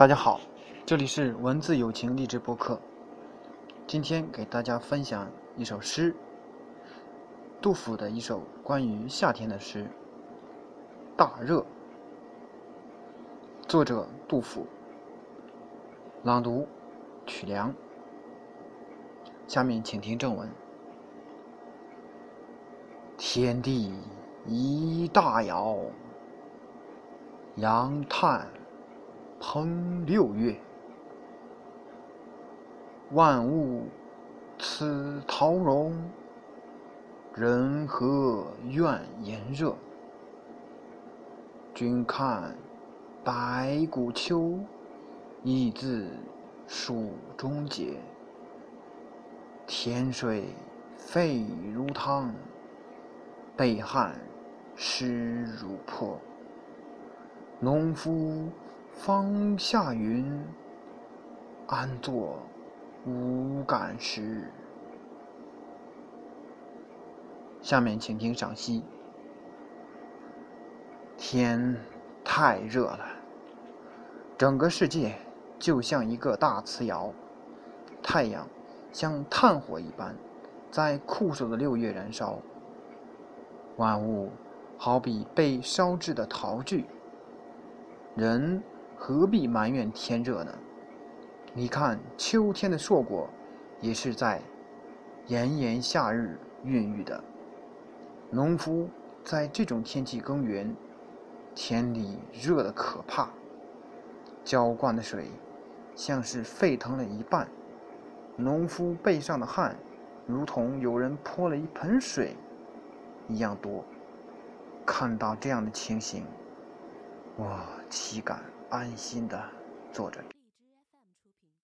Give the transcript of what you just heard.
大家好，这里是文字友情励志播客。今天给大家分享一首诗，杜甫的一首关于夏天的诗《大热》。作者杜甫。朗读曲梁。下面请听正文：天地一大摇，阳叹。烹六月，万物此陶容，人何怨炎热？君看百谷秋，一自蜀中解。天水沸如汤，被旱湿如泼。农夫。方下云，安坐无感时？下面请听赏析。天太热了，整个世界就像一个大瓷窑，太阳像炭火一般，在酷暑的六月燃烧。万物好比被烧制的陶具，人。何必埋怨天热呢？你看秋天的硕果，也是在炎炎夏日孕育的。农夫在这种天气耕耘，田里热得可怕，浇灌的水像是沸腾了一半，农夫背上的汗，如同有人泼了一盆水一样多。看到这样的情形，我岂敢？安心的坐着。